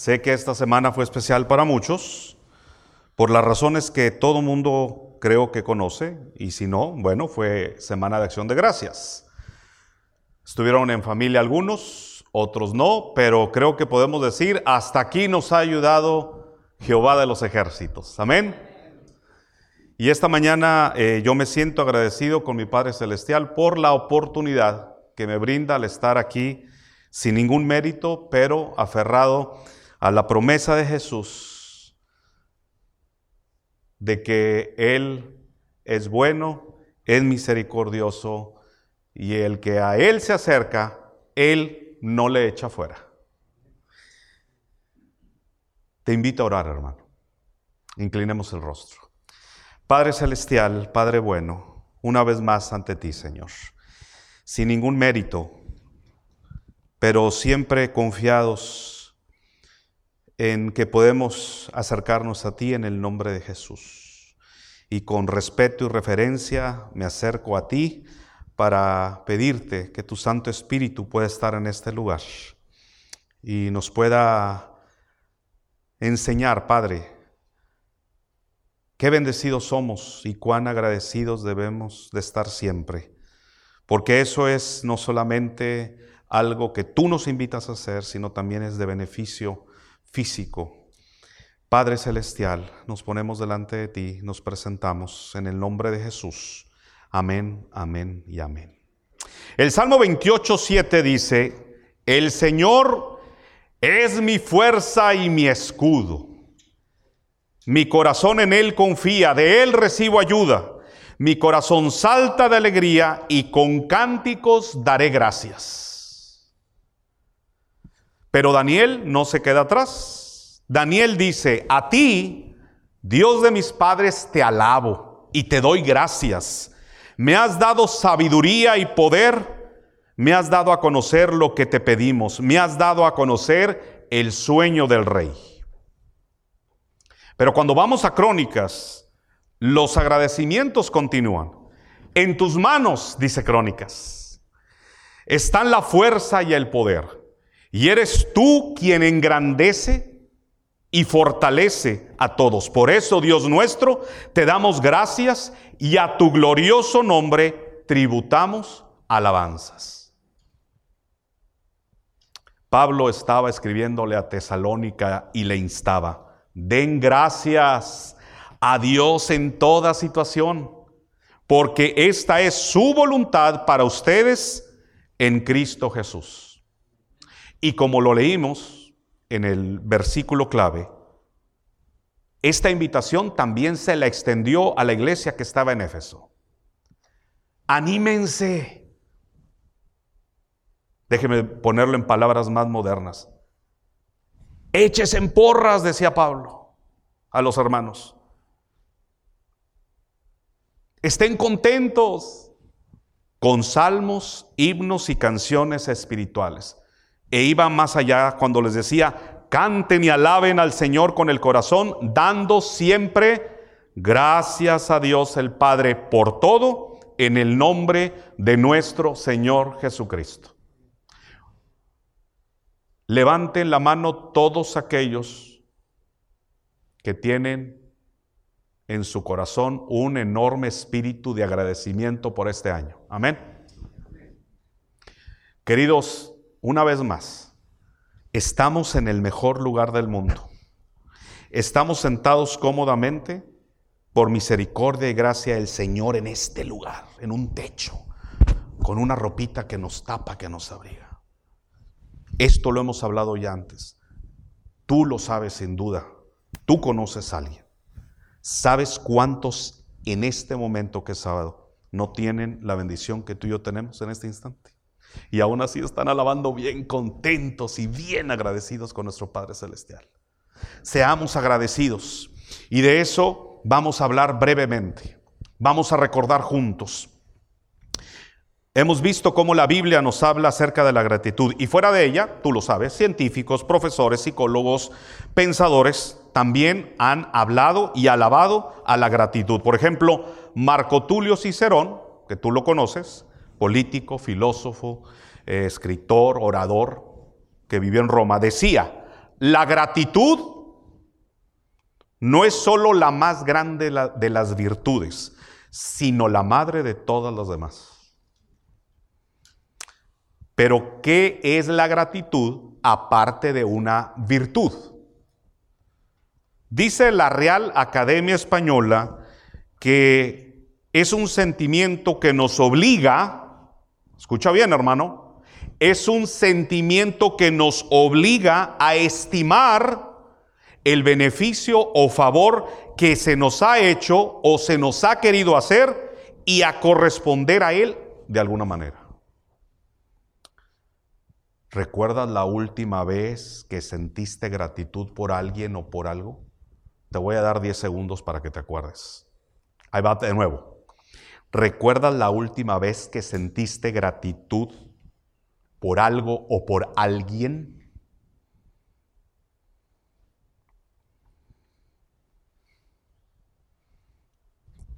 Sé que esta semana fue especial para muchos, por las razones que todo mundo creo que conoce, y si no, bueno, fue Semana de Acción de Gracias. Estuvieron en familia algunos, otros no, pero creo que podemos decir, hasta aquí nos ha ayudado Jehová de los ejércitos. Amén. Y esta mañana eh, yo me siento agradecido con mi Padre Celestial por la oportunidad que me brinda al estar aquí sin ningún mérito, pero aferrado a la promesa de Jesús de que Él es bueno, es misericordioso y el que a Él se acerca, Él no le echa fuera. Te invito a orar, hermano. Inclinemos el rostro. Padre Celestial, Padre bueno, una vez más ante ti, Señor, sin ningún mérito, pero siempre confiados en que podemos acercarnos a ti en el nombre de Jesús. Y con respeto y referencia me acerco a ti para pedirte que tu Santo Espíritu pueda estar en este lugar y nos pueda enseñar, Padre, qué bendecidos somos y cuán agradecidos debemos de estar siempre, porque eso es no solamente algo que tú nos invitas a hacer, sino también es de beneficio físico. Padre Celestial, nos ponemos delante de ti, nos presentamos en el nombre de Jesús. Amén, amén y amén. El Salmo 28, 7 dice, el Señor es mi fuerza y mi escudo. Mi corazón en Él confía, de Él recibo ayuda. Mi corazón salta de alegría y con cánticos daré gracias. Pero Daniel no se queda atrás. Daniel dice, a ti, Dios de mis padres, te alabo y te doy gracias. Me has dado sabiduría y poder. Me has dado a conocer lo que te pedimos. Me has dado a conocer el sueño del rey. Pero cuando vamos a Crónicas, los agradecimientos continúan. En tus manos, dice Crónicas, están la fuerza y el poder. Y eres tú quien engrandece y fortalece a todos. Por eso, Dios nuestro, te damos gracias y a tu glorioso nombre tributamos alabanzas. Pablo estaba escribiéndole a Tesalónica y le instaba, den gracias a Dios en toda situación, porque esta es su voluntad para ustedes en Cristo Jesús. Y como lo leímos en el versículo clave, esta invitación también se la extendió a la iglesia que estaba en Éfeso. Anímense. Déjeme ponerlo en palabras más modernas. Eches en porras, decía Pablo a los hermanos. Estén contentos con salmos, himnos y canciones espirituales. E iba más allá cuando les decía, canten y alaben al Señor con el corazón, dando siempre gracias a Dios el Padre por todo, en el nombre de nuestro Señor Jesucristo. Levanten la mano todos aquellos que tienen en su corazón un enorme espíritu de agradecimiento por este año. Amén. Queridos una vez más, estamos en el mejor lugar del mundo. Estamos sentados cómodamente por misericordia y gracia del Señor en este lugar, en un techo, con una ropita que nos tapa, que nos abriga. Esto lo hemos hablado ya antes. Tú lo sabes sin duda. Tú conoces a alguien. ¿Sabes cuántos en este momento que es sábado no tienen la bendición que tú y yo tenemos en este instante? Y aún así están alabando bien contentos y bien agradecidos con nuestro Padre Celestial. Seamos agradecidos. Y de eso vamos a hablar brevemente. Vamos a recordar juntos. Hemos visto cómo la Biblia nos habla acerca de la gratitud y fuera de ella, tú lo sabes, científicos, profesores, psicólogos, pensadores también han hablado y alabado a la gratitud. Por ejemplo, Marco Tulio Cicerón, que tú lo conoces, político, filósofo, eh, escritor, orador, que vivió en Roma, decía, la gratitud no es solo la más grande de las virtudes, sino la madre de todas las demás. Pero, ¿qué es la gratitud aparte de una virtud? Dice la Real Academia Española que es un sentimiento que nos obliga, escucha bien hermano, es un sentimiento que nos obliga a estimar el beneficio o favor que se nos ha hecho o se nos ha querido hacer y a corresponder a él de alguna manera. ¿Recuerdas la última vez que sentiste gratitud por alguien o por algo? Te voy a dar 10 segundos para que te acuerdes. Ahí va de nuevo. ¿Recuerdas la última vez que sentiste gratitud por algo o por alguien?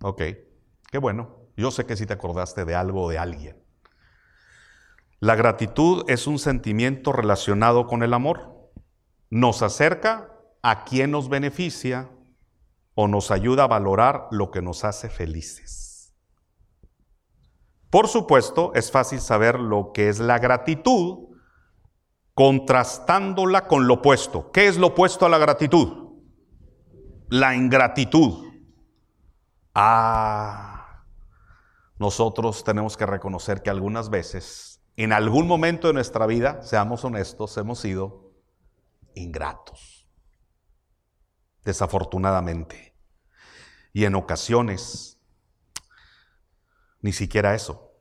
Ok, qué bueno. Yo sé que sí te acordaste de algo o de alguien. La gratitud es un sentimiento relacionado con el amor. Nos acerca a quien nos beneficia o nos ayuda a valorar lo que nos hace felices. Por supuesto, es fácil saber lo que es la gratitud contrastándola con lo opuesto. ¿Qué es lo opuesto a la gratitud? La ingratitud. Ah, nosotros tenemos que reconocer que algunas veces, en algún momento de nuestra vida, seamos honestos, hemos sido ingratos. Desafortunadamente. Y en ocasiones, ni siquiera eso.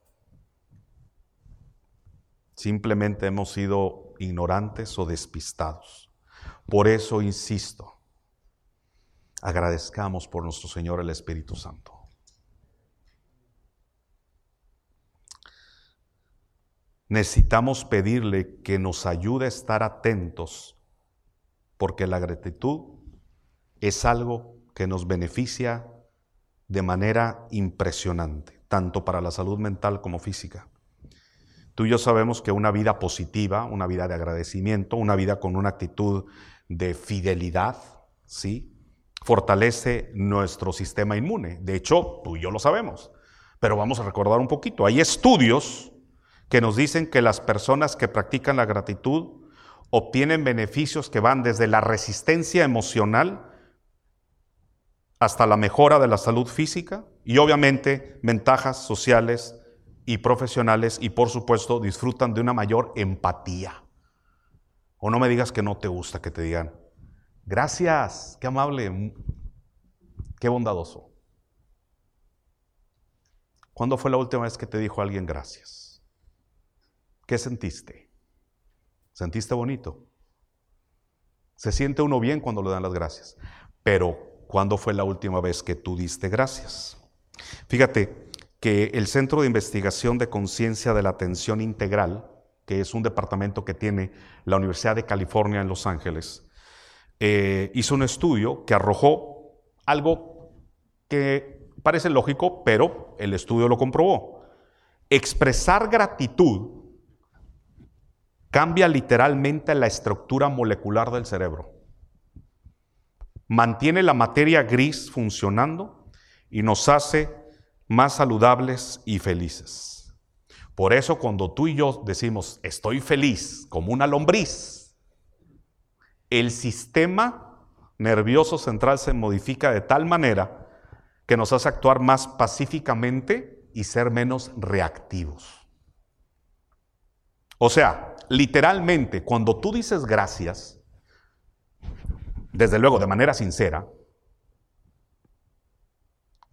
Simplemente hemos sido ignorantes o despistados. Por eso insisto, agradezcamos por nuestro Señor el Espíritu Santo. Necesitamos pedirle que nos ayude a estar atentos, porque la gratitud es algo que nos beneficia de manera impresionante, tanto para la salud mental como física. Tú y yo sabemos que una vida positiva, una vida de agradecimiento, una vida con una actitud de fidelidad, ¿sí? fortalece nuestro sistema inmune. De hecho, tú y yo lo sabemos. Pero vamos a recordar un poquito. Hay estudios que nos dicen que las personas que practican la gratitud obtienen beneficios que van desde la resistencia emocional hasta la mejora de la salud física y obviamente ventajas sociales y profesionales y por supuesto disfrutan de una mayor empatía. O no me digas que no te gusta que te digan, Gracias, qué amable, qué bondadoso. ¿Cuándo fue la última vez que te dijo alguien gracias? ¿Qué sentiste? ¿Sentiste bonito? Se siente uno bien cuando le dan las gracias. Pero, ¿cuándo fue la última vez que tú diste gracias? Fíjate que el Centro de Investigación de Conciencia de la Atención Integral, que es un departamento que tiene la Universidad de California en Los Ángeles, eh, hizo un estudio que arrojó algo que parece lógico, pero el estudio lo comprobó. Expresar gratitud cambia literalmente la estructura molecular del cerebro. Mantiene la materia gris funcionando y nos hace más saludables y felices. Por eso cuando tú y yo decimos estoy feliz como una lombriz, el sistema nervioso central se modifica de tal manera que nos hace actuar más pacíficamente y ser menos reactivos. O sea, literalmente, cuando tú dices gracias, desde luego de manera sincera,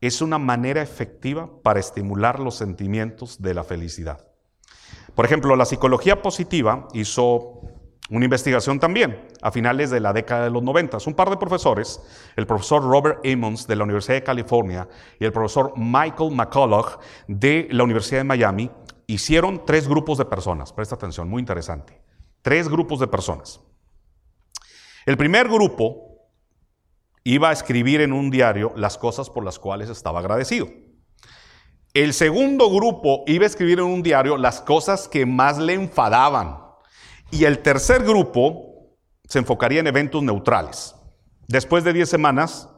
es una manera efectiva para estimular los sentimientos de la felicidad. Por ejemplo, la psicología positiva hizo una investigación también a finales de la década de los 90. Un par de profesores, el profesor Robert Emmons de la Universidad de California y el profesor Michael McCullough de la Universidad de Miami, hicieron tres grupos de personas. Presta atención, muy interesante. Tres grupos de personas. El primer grupo iba a escribir en un diario las cosas por las cuales estaba agradecido. El segundo grupo iba a escribir en un diario las cosas que más le enfadaban y el tercer grupo se enfocaría en eventos neutrales. Después de 10 semanas,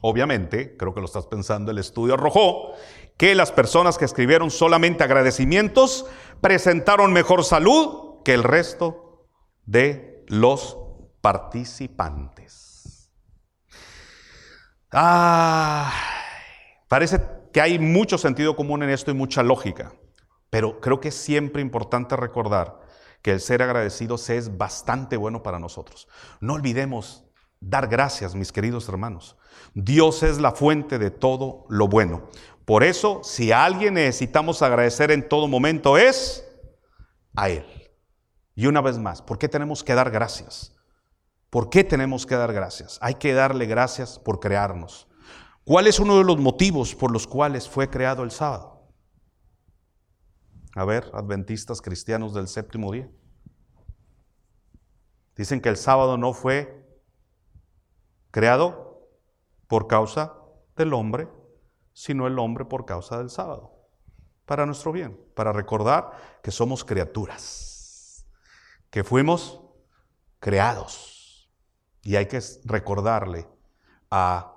obviamente, creo que lo estás pensando, el estudio arrojó que las personas que escribieron solamente agradecimientos presentaron mejor salud que el resto de los participantes. Ah, parece que hay mucho sentido común en esto y mucha lógica, pero creo que es siempre importante recordar que el ser agradecidos es bastante bueno para nosotros. No olvidemos dar gracias, mis queridos hermanos. Dios es la fuente de todo lo bueno. Por eso, si a alguien necesitamos agradecer en todo momento es a Él. Y una vez más, ¿por qué tenemos que dar gracias? ¿Por qué tenemos que dar gracias? Hay que darle gracias por crearnos. ¿Cuál es uno de los motivos por los cuales fue creado el sábado? A ver, adventistas cristianos del séptimo día. Dicen que el sábado no fue creado por causa del hombre, sino el hombre por causa del sábado. Para nuestro bien, para recordar que somos criaturas, que fuimos creados. Y hay que recordarle a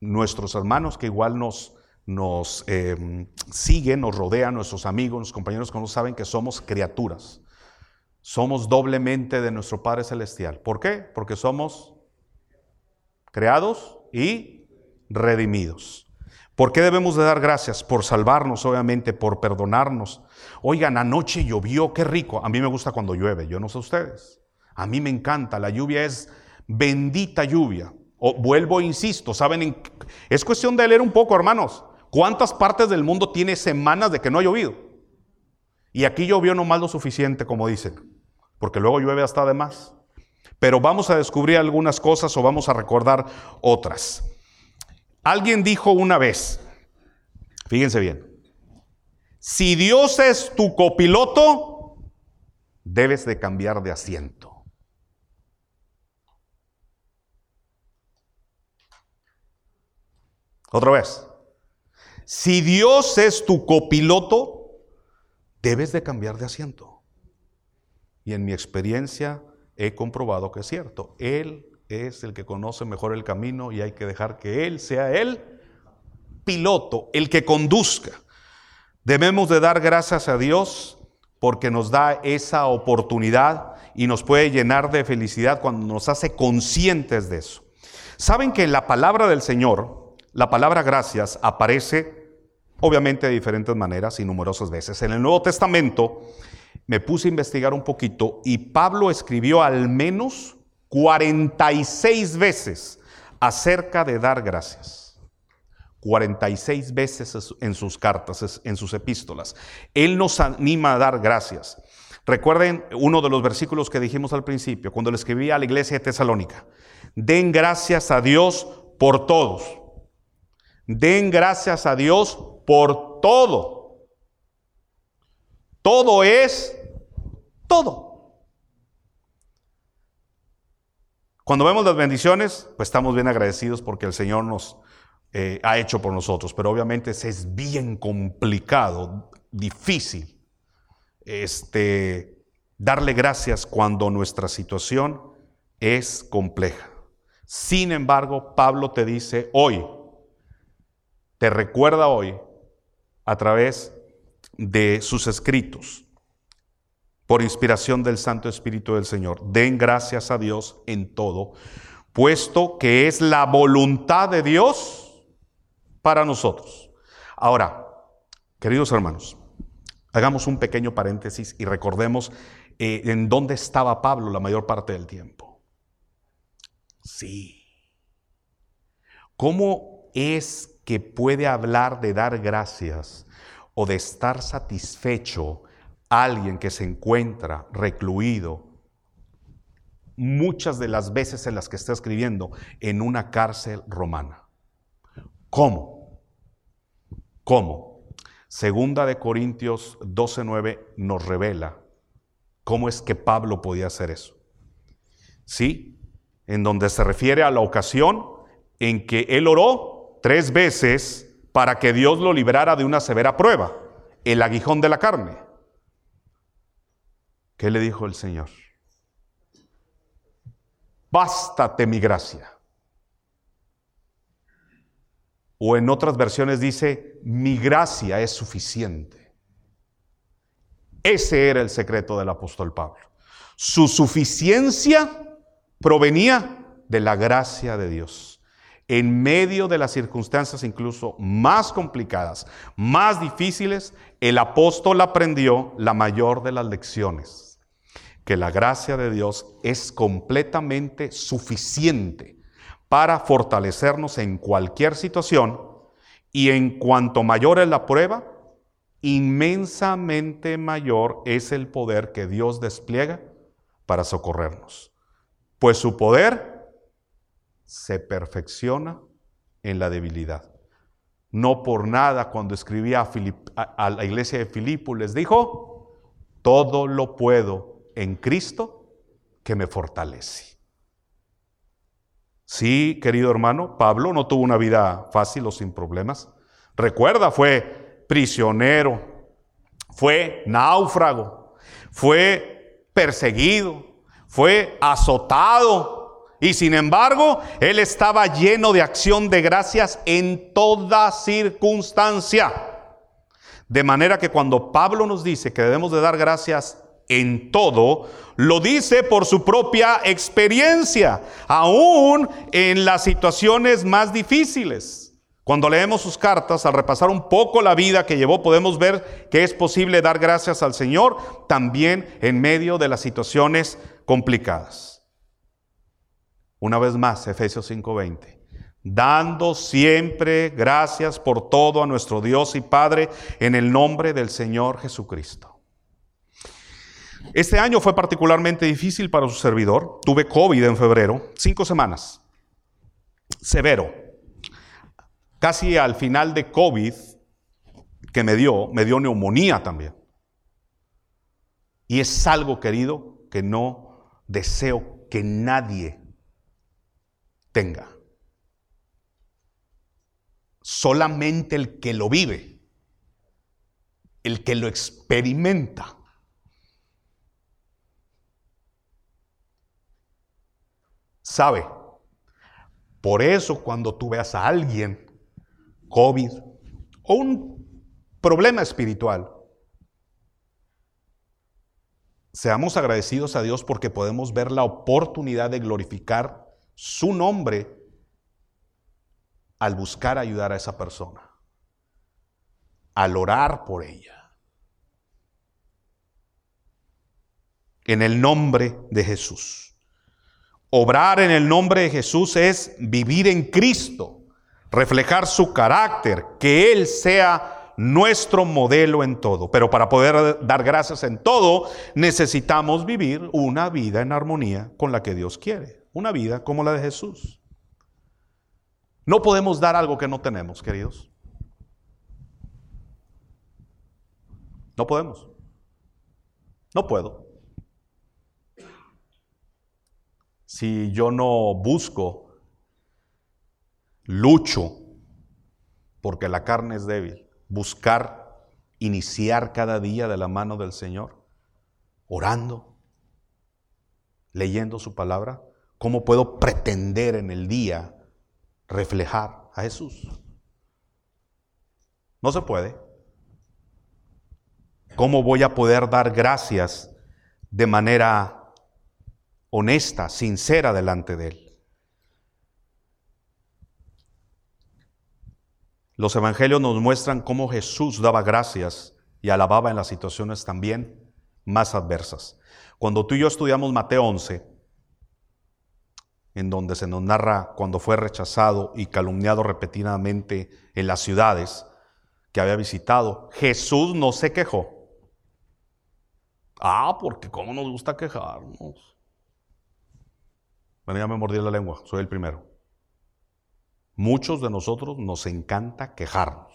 nuestros hermanos que igual nos, nos em, siguen, nos rodean, nuestros amigos, nuestros compañeros que no saben que somos criaturas. Somos doblemente de nuestro Padre Celestial. ¿Por qué? Porque somos creados y redimidos. ¿Por qué debemos de dar gracias? Por salvarnos, obviamente, por perdonarnos. Oigan, anoche llovió, qué rico. A mí me gusta cuando llueve, yo no sé ustedes. A mí me encanta, la lluvia es bendita lluvia. O, vuelvo, insisto, ¿saben? es cuestión de leer un poco, hermanos. ¿Cuántas partes del mundo tiene semanas de que no ha llovido? Y aquí llovió nomás lo suficiente, como dicen, porque luego llueve hasta de más. Pero vamos a descubrir algunas cosas o vamos a recordar otras. Alguien dijo una vez, fíjense bien, si Dios es tu copiloto, debes de cambiar de asiento. Otra vez, si Dios es tu copiloto, debes de cambiar de asiento. Y en mi experiencia he comprobado que es cierto. Él es el que conoce mejor el camino y hay que dejar que Él sea el piloto, el que conduzca. Debemos de dar gracias a Dios porque nos da esa oportunidad y nos puede llenar de felicidad cuando nos hace conscientes de eso. Saben que la palabra del Señor, la palabra gracias aparece obviamente de diferentes maneras y numerosas veces. En el Nuevo Testamento me puse a investigar un poquito y Pablo escribió al menos 46 veces acerca de dar gracias. 46 veces en sus cartas, en sus epístolas. Él nos anima a dar gracias. Recuerden uno de los versículos que dijimos al principio, cuando le escribía a la iglesia de Tesalónica. Den gracias a Dios por todos. Den gracias a Dios por todo. Todo es todo. Cuando vemos las bendiciones, pues estamos bien agradecidos porque el Señor nos eh, ha hecho por nosotros, pero obviamente es bien complicado, difícil, este, darle gracias cuando nuestra situación es compleja. Sin embargo, Pablo te dice hoy, te recuerda hoy a través de sus escritos, por inspiración del Santo Espíritu del Señor. Den gracias a Dios en todo, puesto que es la voluntad de Dios para nosotros. Ahora, queridos hermanos, hagamos un pequeño paréntesis y recordemos eh, en dónde estaba Pablo la mayor parte del tiempo. Sí. ¿Cómo es que puede hablar de dar gracias o de estar satisfecho alguien que se encuentra recluido muchas de las veces en las que está escribiendo en una cárcel romana. ¿Cómo? ¿Cómo? Segunda de Corintios 12:9 nos revela cómo es que Pablo podía hacer eso. ¿Sí? En donde se refiere a la ocasión en que él oró tres veces para que Dios lo librara de una severa prueba, el aguijón de la carne. ¿Qué le dijo el Señor? bástate mi gracia. O en otras versiones dice, mi gracia es suficiente. Ese era el secreto del apóstol Pablo. Su suficiencia provenía de la gracia de Dios. En medio de las circunstancias incluso más complicadas, más difíciles, el apóstol aprendió la mayor de las lecciones, que la gracia de Dios es completamente suficiente para fortalecernos en cualquier situación y en cuanto mayor es la prueba, inmensamente mayor es el poder que Dios despliega para socorrernos. Pues su poder se perfecciona en la debilidad. No por nada cuando escribía a, la iglesia de Filipo les dijo, todo lo puedo en Cristo que me fortalece. Sí, querido hermano, Pablo no tuvo una vida fácil o sin problemas. Recuerda, fue prisionero, fue náufrago, fue perseguido, fue azotado. Y sin embargo, él estaba lleno de acción de gracias en toda circunstancia. De manera que cuando Pablo nos dice que debemos de dar gracias en todo, lo dice por su propia experiencia, aún en las situaciones más difíciles. Cuando leemos sus cartas, al repasar un poco la vida que llevó, podemos ver que es posible dar gracias al Señor también en medio de las situaciones complicadas. Una vez más, Efesios 5:20 dando siempre gracias por todo a nuestro Dios y Padre en el nombre del Señor Jesucristo. Este año fue particularmente difícil para su servidor. Tuve COVID en febrero, cinco semanas. Severo. Casi al final de COVID que me dio, me dio neumonía también. Y es algo, querido, que no deseo que nadie tenga. Solamente el que lo vive, el que lo experimenta, sabe. Por eso cuando tú veas a alguien, COVID o un problema espiritual, seamos agradecidos a Dios porque podemos ver la oportunidad de glorificar su nombre al buscar ayudar a esa persona, al orar por ella. En el nombre de Jesús. Obrar en el nombre de Jesús es vivir en Cristo, reflejar su carácter, que Él sea nuestro modelo en todo. Pero para poder dar gracias en todo, necesitamos vivir una vida en armonía con la que Dios quiere, una vida como la de Jesús. No podemos dar algo que no tenemos, queridos. No podemos. No puedo. si yo no busco, lucho, porque la carne es débil, buscar, iniciar cada día de la mano del Señor, orando, leyendo su palabra, ¿cómo puedo pretender en el día reflejar a Jesús? No se puede. ¿Cómo voy a poder dar gracias de manera honesta, sincera delante de Él. Los evangelios nos muestran cómo Jesús daba gracias y alababa en las situaciones también más adversas. Cuando tú y yo estudiamos Mateo 11, en donde se nos narra cuando fue rechazado y calumniado repetidamente en las ciudades que había visitado, Jesús no se quejó. Ah, porque cómo nos gusta quejarnos. Bueno, ya me mordí la lengua, soy el primero. Muchos de nosotros nos encanta quejarnos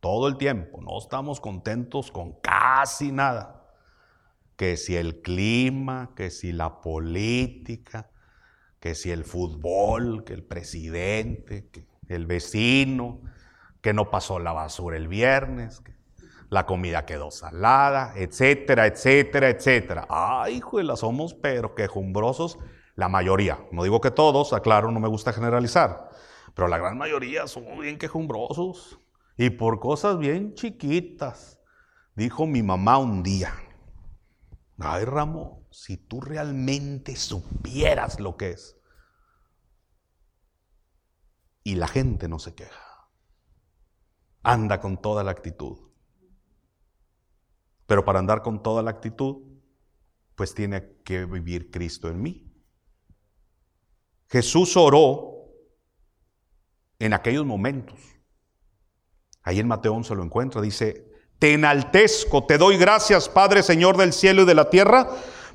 todo el tiempo, no estamos contentos con casi nada. Que si el clima, que si la política, que si el fútbol, que el presidente, que el vecino, que no pasó la basura el viernes, que la comida quedó salada, etcétera, etcétera, etcétera. Ay, hijo, somos pero quejumbrosos La mayoría. No digo que todos, aclaro, no me gusta generalizar. Pero la gran mayoría son bien quejumbrosos. Y por cosas bien chiquitas. Dijo mi mamá un día. Ay, Ramón, si tú realmente supieras lo que es. Y la gente no se queja. Anda con toda la actitud. Pero para andar con toda la actitud, pues tiene que vivir Cristo en mí. Jesús oró en aquellos momentos. Ahí en Mateo 11 lo encuentra, dice, te enaltezco, te doy gracias, Padre, Señor del cielo y de la tierra,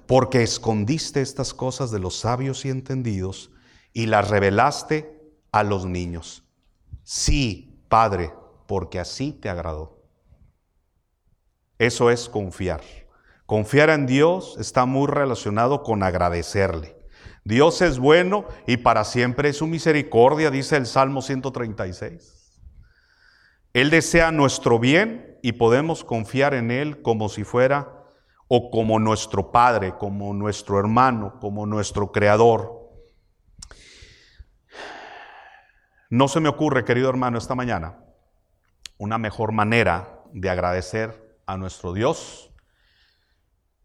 porque escondiste estas cosas de los sabios y entendidos y las revelaste a los niños. Sí, Padre, porque así te agradó. Eso es confiar. Confiar en Dios está muy relacionado con agradecerle. Dios es bueno y para siempre es su misericordia, dice el Salmo 136. Él desea nuestro bien y podemos confiar en Él como si fuera o como nuestro Padre, como nuestro hermano, como nuestro Creador. No se me ocurre, querido hermano, esta mañana una mejor manera de agradecer a nuestro Dios,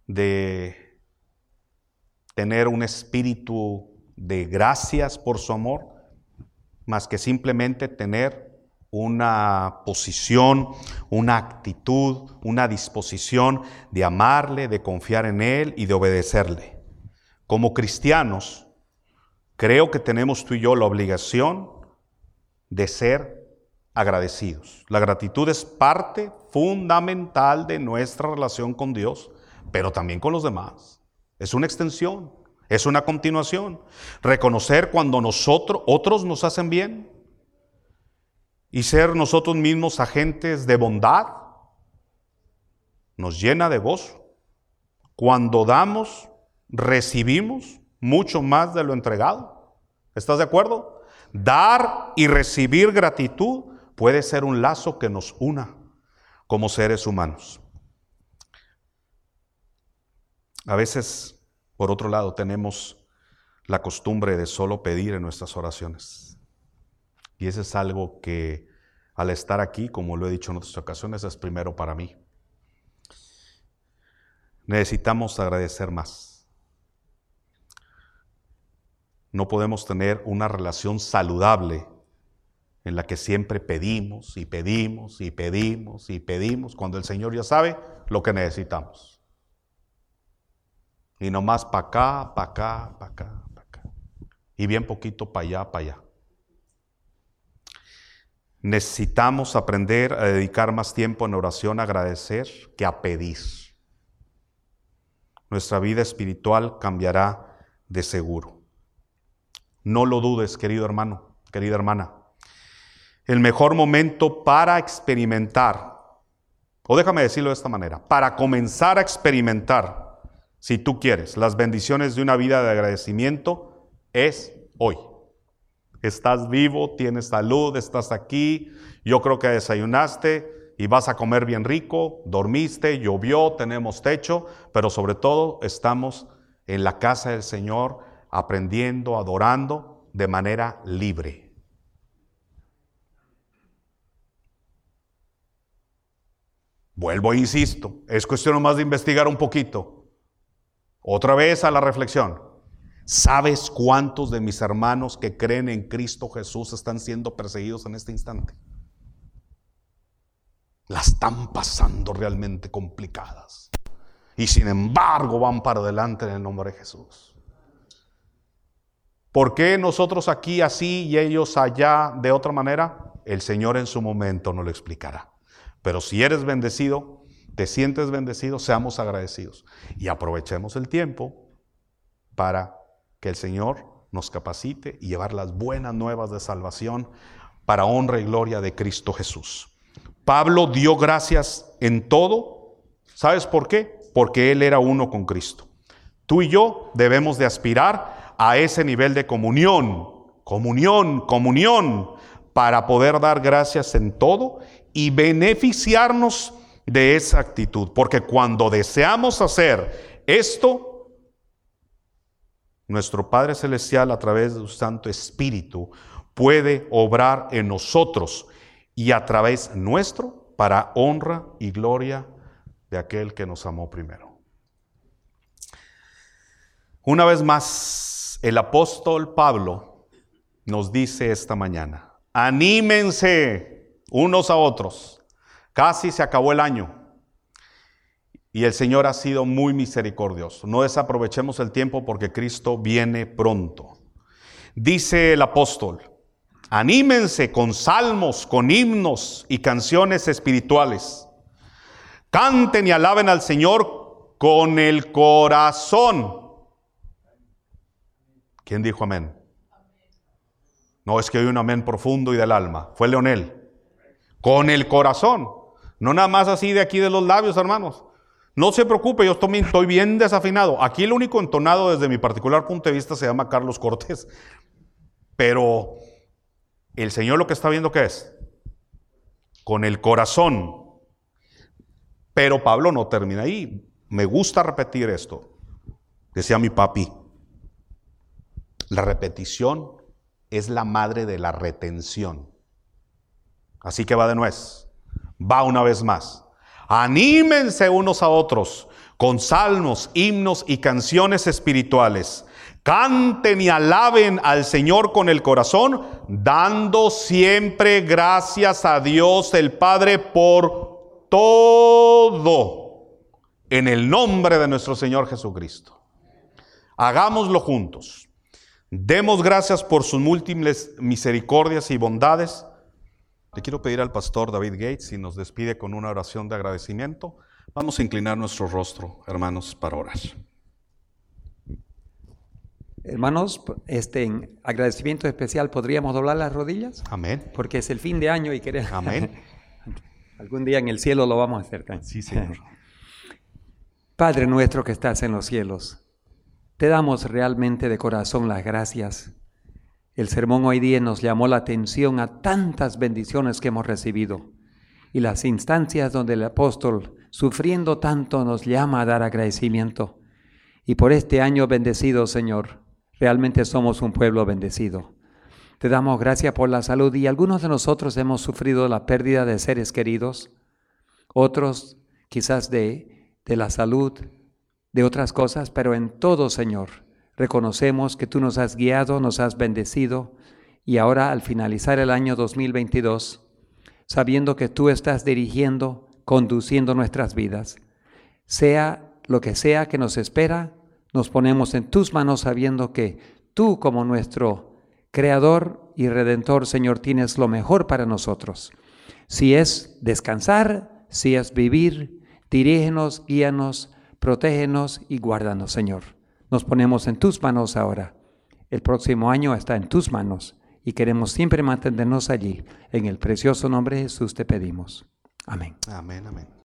de tener un espíritu de gracias por su amor, más que simplemente tener una posición, una actitud, una disposición de amarle, de confiar en Él y de obedecerle. Como cristianos, creo que tenemos tú y yo la obligación de ser agradecidos. La gratitud es parte fundamental de nuestra relación con Dios, pero también con los demás. Es una extensión, es una continuación. Reconocer cuando nosotros, otros nos hacen bien y ser nosotros mismos agentes de bondad nos llena de gozo. Cuando damos, recibimos mucho más de lo entregado. ¿Estás de acuerdo? Dar y recibir gratitud puede ser un lazo que nos una como seres humanos. A veces, por otro lado, tenemos la costumbre de solo pedir en nuestras oraciones. Y eso es algo que al estar aquí, como lo he dicho en otras ocasiones, es primero para mí. Necesitamos agradecer más. No podemos tener una relación saludable en la que siempre pedimos y pedimos y pedimos y pedimos cuando el Señor ya sabe lo que necesitamos. Y nomás para acá, para acá, para acá, para acá. Y bien poquito para allá, para allá. Necesitamos aprender a dedicar más tiempo en oración, a agradecer, que a pedir. Nuestra vida espiritual cambiará de seguro. No lo dudes, querido hermano, querida hermana el mejor momento para experimentar, o déjame decirlo de esta manera, para comenzar a experimentar, si tú quieres, las bendiciones de una vida de agradecimiento, es hoy. Estás vivo, tienes salud, estás aquí, yo creo que desayunaste y vas a comer bien rico, dormiste, llovió, tenemos techo, pero sobre todo estamos en la casa del Señor aprendiendo, adorando de manera libre. Vuelvo e insisto, es cuestión más de investigar un poquito. Otra vez a la reflexión. ¿Sabes cuántos de mis hermanos que creen en Cristo Jesús están siendo perseguidos en este instante? La están pasando realmente complicadas. Y sin embargo van para adelante en el nombre de Jesús. ¿Por qué nosotros aquí así y ellos allá de otra manera? El Señor en su momento nos lo explicará. Pero si eres bendecido, te sientes bendecido, seamos agradecidos y aprovechemos el tiempo para que el Señor nos capacite y llevar las buenas nuevas de salvación para honra y gloria de Cristo Jesús. Pablo dio gracias en todo. ¿Sabes por qué? Porque él era uno con Cristo. Tú y yo debemos de aspirar a ese nivel de comunión, comunión, comunión, para poder dar gracias en todo y beneficiarnos de esa actitud. Porque cuando deseamos hacer esto, nuestro Padre Celestial a través de su Santo Espíritu puede obrar en nosotros y a través nuestro para honra y gloria de aquel que nos amó primero. Una vez más, el apóstol Pablo nos dice esta mañana, anímense unos a otros. Casi se acabó el año. Y el Señor ha sido muy misericordioso. No desaprovechemos el tiempo porque Cristo viene pronto. Dice el apóstol, anímense con salmos, con himnos y canciones espirituales. Canten y alaben al Señor con el corazón. ¿Quién dijo amén? No, es que hay un amén profundo y del alma. Fue Leonel. Con el corazón. No nada más así de aquí de los labios, hermanos. No se preocupe, yo estoy bien desafinado. Aquí el único entonado desde mi particular punto de vista se llama Carlos Cortés. Pero el Señor lo que está viendo ¿qué es? Con el corazón. Pero Pablo no termina ahí. Me gusta repetir esto. Decía mi papi, la repetición es la madre de la retención. Así que va de nuez. Va una vez más. Anímense unos a otros con salmos, himnos y canciones espirituales. Canten y alaben al Señor con el corazón, dando siempre gracias a Dios el Padre por todo, en el nombre de nuestro Señor Jesucristo. Hagámoslo juntos. Demos gracias por sus múltiples misericordias y bondades le quiero pedir al pastor David Gates si nos despide con una oración de agradecimiento. Vamos a inclinar nuestro rostro, hermanos, para orar. Hermanos, este en agradecimiento especial, ¿podríamos doblar las rodillas? Amén. Porque es el fin de año y queremos. Amén. Algún día en el cielo lo vamos a hacer. Sí, Señor. Padre nuestro que estás en los cielos, te damos realmente de corazón las gracias el sermón hoy día nos llamó la atención a tantas bendiciones que hemos recibido y las instancias donde el apóstol, sufriendo tanto, nos llama a dar agradecimiento. Y por este año bendecido, Señor, realmente somos un pueblo bendecido. Te damos gracias por la salud y algunos de nosotros hemos sufrido la pérdida de seres queridos, otros quizás de, de la salud, de otras cosas, pero en todo, Señor, Reconocemos que tú nos has guiado, nos has bendecido y ahora al finalizar el año 2022, sabiendo que tú estás dirigiendo, conduciendo nuestras vidas, sea lo que sea que nos espera, nos ponemos en tus manos sabiendo que tú como nuestro Creador y Redentor, Señor, tienes lo mejor para nosotros. Si es descansar, si es vivir, dirígenos, guíanos, protégenos y guárdanos, Señor. Nos ponemos en tus manos ahora. El próximo año está en tus manos y queremos siempre mantenernos allí. En el precioso nombre de Jesús te pedimos. Amén. Amén, amén.